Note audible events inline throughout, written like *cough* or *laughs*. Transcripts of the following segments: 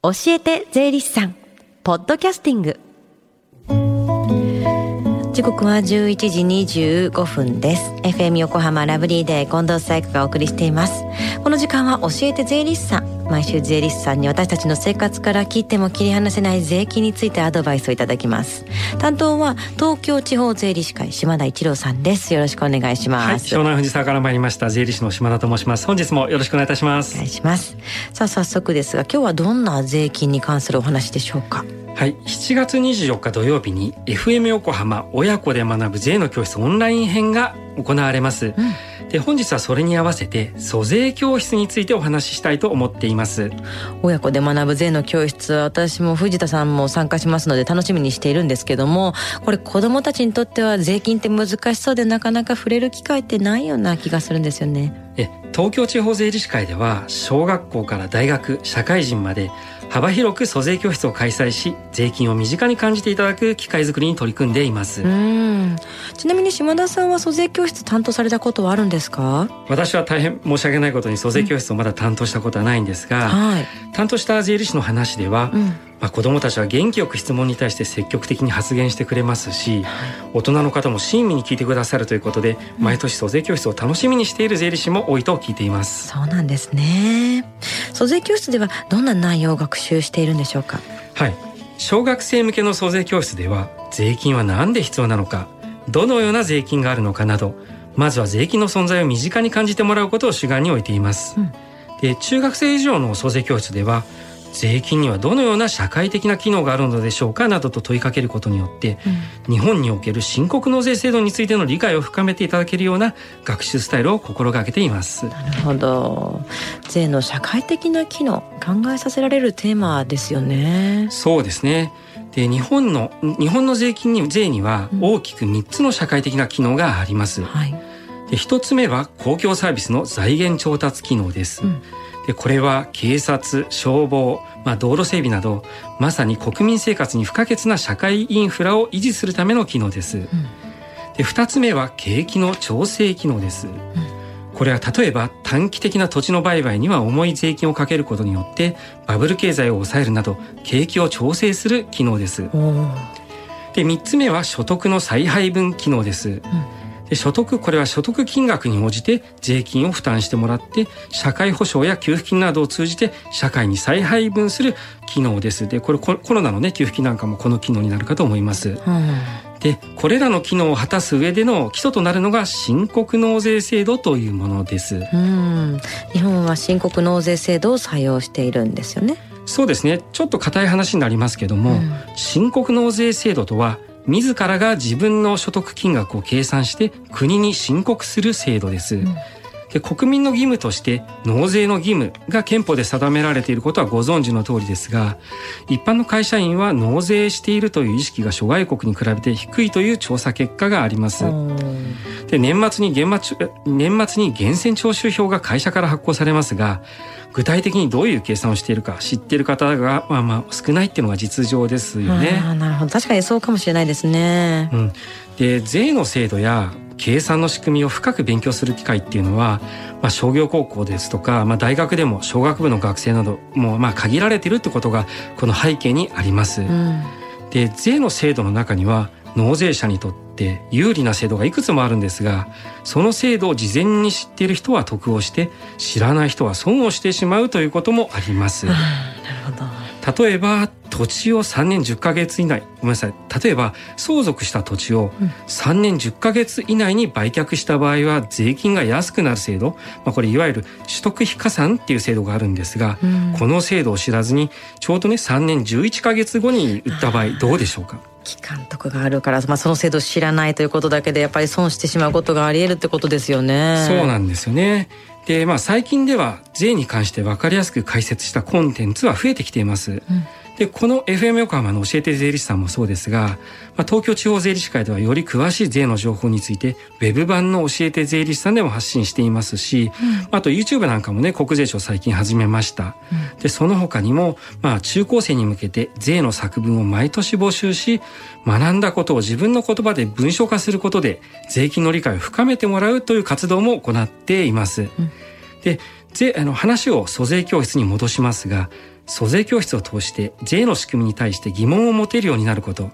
教えて税理士さん。ポッドキャスティング。時刻は11時25分です。FM 横浜ラブリーで近藤紗友香がお送りしています。この時間は教えて税理士さん。毎週税理士さんに私たちの生活から切っても切り離せない税金についてアドバイスをいただきます。担当は東京地方税理士会島田一郎さんです。よろしくお願いします、はい、湘南藤沢から参りました。税理士の島田と申します。本日もよろしくお願いいたします。お願いします。さあ早速ですが今日はどんな税金に関するお話でしょうか？はい。7月24日土曜日に FM 横浜親子で学ぶ税の教室オンライン編が行われます、うん。で本日はそれに合わせて租税教室についてお話ししたいと思っています。親子で学ぶ税の教室私も藤田さんも参加しますので楽しみにしているんですけどもこれ子どもたちにとっては税金って難しそうでなかなか触れる機会ってないような気がするんですよね。え東京地方税理士会では小学校から大学社会人まで幅広く租税教室を開催し税金を身近に感じていただく機会づくりに取り組んでいます。ちなみに島田さんは租税教室担当されたことはあるんですか？私は大変申し訳ないことに租税教室をまだ担当したことはないんですが、うん。はい、担当した税理士の話では、うんまあ、子どもたちは元気よく質問に対して積極的に発言してくれますし、大人の方も親身に聞いてくださるということで、毎年租税教室を楽しみにしている税理士も多いと聞いています。そうなんですね。租税教室ではどんな内容を学習しているんでしょうか？はい、小学生向けの租税教室では、税金は何で必要なのか、どのような税金があるのかなど、まずは税金の存在を身近に感じてもらうことを主眼に置いています。うん、で中学生以上の租税教室では税金にはどのような社会的な機能があるのでしょうかなどと問いかけることによって、うん、日本における申告納税制度についての理解を深めていただけるような学習スタイルを心がけています。なるほど。税の社会的な機能考えさせられるテーマですよね。そうですね。で日本の日本の税金に税には大きく3つの社会的な機能があります、うんはい、で1つ目は公共サービスの財源調達機能です、うんでこれは警察消防、まあ、道路整備などまさに国民生活に不可欠な社会インフラを維持するための機能です。うん、で2つ目は景気の調整機能です。うん、これは例えば短期的な土地の売買には重い税金をかけることによってバブル経済を抑えるなど景気を調整する機能です。で3つ目は所得の再配分機能です。うんで所得これは所得金額に応じて税金を負担してもらって社会保障や給付金などを通じて社会に再配分する機能です。でこれコロナのね給付金なんかもこの機能になるかと思います。うん。でこれらの機能を果たす上での基礎となるのが申告納税制度というものです。うん。日本は申告納税制度を採用しているんですよね。そうですね。ちょっと硬い話になりますけども、うん、申告納税制度とは自らが自分の所得金額を計算して国に申告する制度です。うん国民の義務として納税の義務が憲法で定められていることはご存知の通りですが一般の会社員は納税しているという意識が諸外国に比べて低いという調査結果があります。で年末に年末年末に源泉徴収票が会社から発行されますが具体的にどういう計算をしているか知っている方がまあまあ少ないっていうのが実情ですよね。なるほど確かにそうかもしれないですね。うん、で税の制度や計算の仕組みを深く勉強する機会っていうのは、まあ、商業高校ですとか、まあ、大学でも小学部の学生などもうまあ限られているってことがこの背景にあります。うん、で税の制度の中には納税者にとって有利な制度がいくつもあるんですがその制度を事前に知っている人は得をして知らない人は損をしてしまうということもあります。なるほど例えば土地を3年10ヶ月以内ごめんなさい。例えば相続した土地を3年10ヶ月以内に売却した場合は税金が安くなる制度、まあ、これいわゆる取得非加算っていう制度があるんですが、うん、この制度を知らずにちょうどね3年11ヶ月後に売った場合どうでしょうか？期間とかがあるから、まあ、その制度を知らないということだけでやっぱり損してしまうことがあり得るってことですよね。そうなんですよね。で、まあ、最近では税に関して分かりやすく解説したコンテンツは増えてきています。うんで、この FM 横浜の教えて税理士さんもそうですが、まあ、東京地方税理士会ではより詳しい税の情報について、ウェブ版の教えて税理士さんでも発信していますし、うん、あと YouTube なんかもね、国税庁最近始めました。うん、で、その他にも、まあ、中高生に向けて税の作文を毎年募集し、学んだことを自分の言葉で文章化することで、税金の理解を深めてもらうという活動も行っています。うん、で、税、あの、話を租税教室に戻しますが、租税教室を通して税の仕組みに対して疑問を持てるようになること、うん、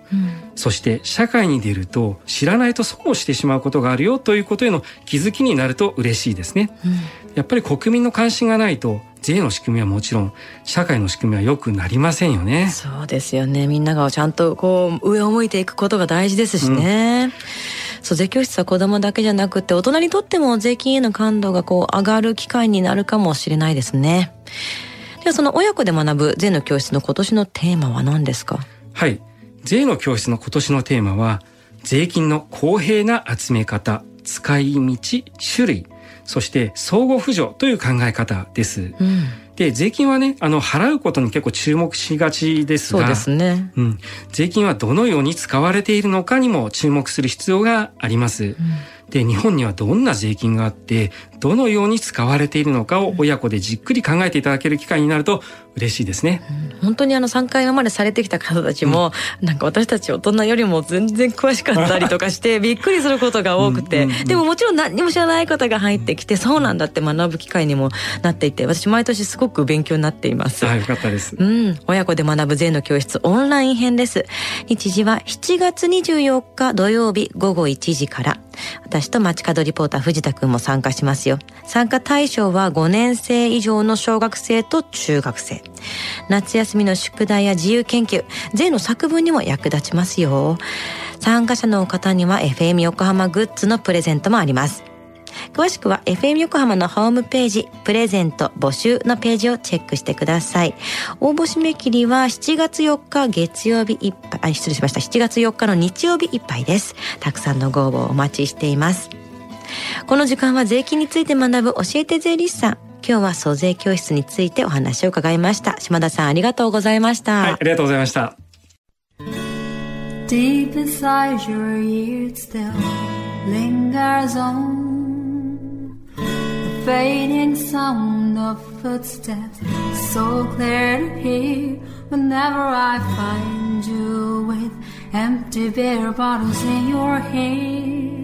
そして社会に出ると知らないと損をしてしまうことがあるよということへの気づきになると嬉しいですね、うん、やっぱり国民の関心がないと税の仕組みはもちろん社会の仕組みは良くなりませんよね。そうですよね。みんながちゃんとこう上を向いていくことが大事ですしね、うん。そう税教室は子供だけじゃなくて大人にとっても税金への感度がこう上がる機会になるかもしれないですねではその親子で学ぶ税の教室の今年のテーマは何ですか？はい。税の教室の今年のテーマは税金の公平な集め方使い道種類。そして相互扶助という考え方です。うん、で税金はねあの払うことに結構注目しがちですがそうですね、うん、税金はどのように使われているのかにも注目する必要があります。うん。で日本にはどんな税金があってどのように使われているのかを親子でじっくり考えていただける機会になると嬉しいですね。うん、本当にあの3回今までされてきた方たちも、うん、なんか私たち大人よりも全然詳しかったりとかして *laughs* びっくりすることが多くてでももちろん何も知らない方が入ってきてそうなんだって学ぶ機会にもなっていて私毎年すごく勉強になっています。はい、よかったです。うん、親子で学ぶ税の教室オンライン編です。日時は7月24日土曜日午後1時から。私と街角リポーター藤田くんも参加しますよ。参加対象は5年生以上の小学生と中学生。夏休みの宿題や自由研究、税の作文にも役立ちますよ。参加者の方には FM 横浜グッズのプレゼントもあります。詳しくは FM 横浜のホームページ、プレゼント募集のページをチェックしてください。応募締め切りは7月4日月曜日いっぱい、あ、失礼しました。7月4日の日曜日いっぱいです。たくさんのご応募をお待ちしています。この時間は税金について学ぶ教えて税理士さん。今日は租税教室についてお話を伺いました。島田さんありがとうございました。はい、ありがとうございました。Deep inside your ears still lingers on fading sound of footsteps so clear to hear whenever I find you with empty beer bottles in your hand.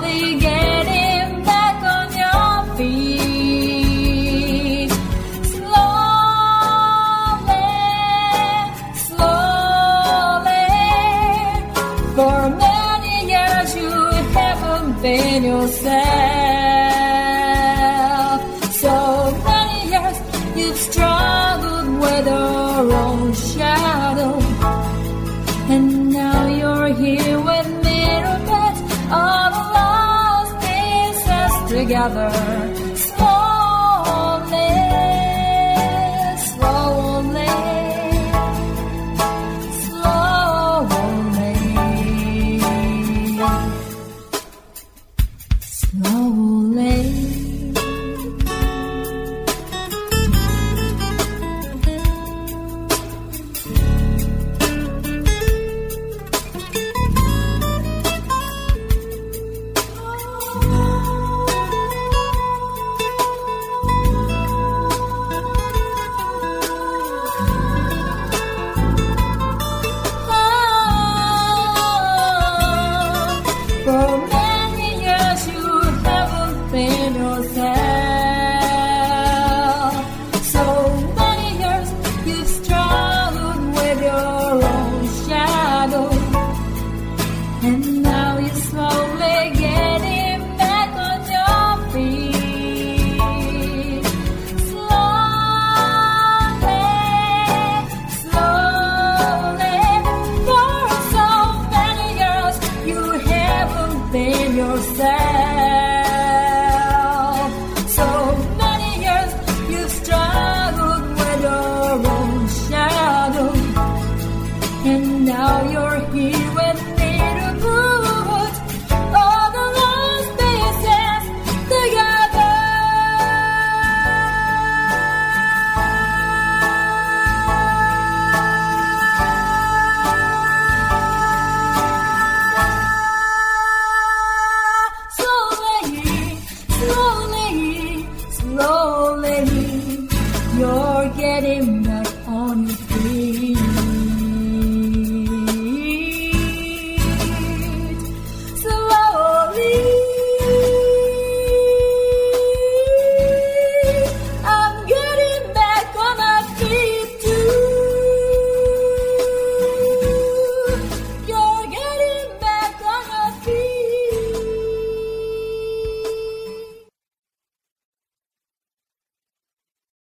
other and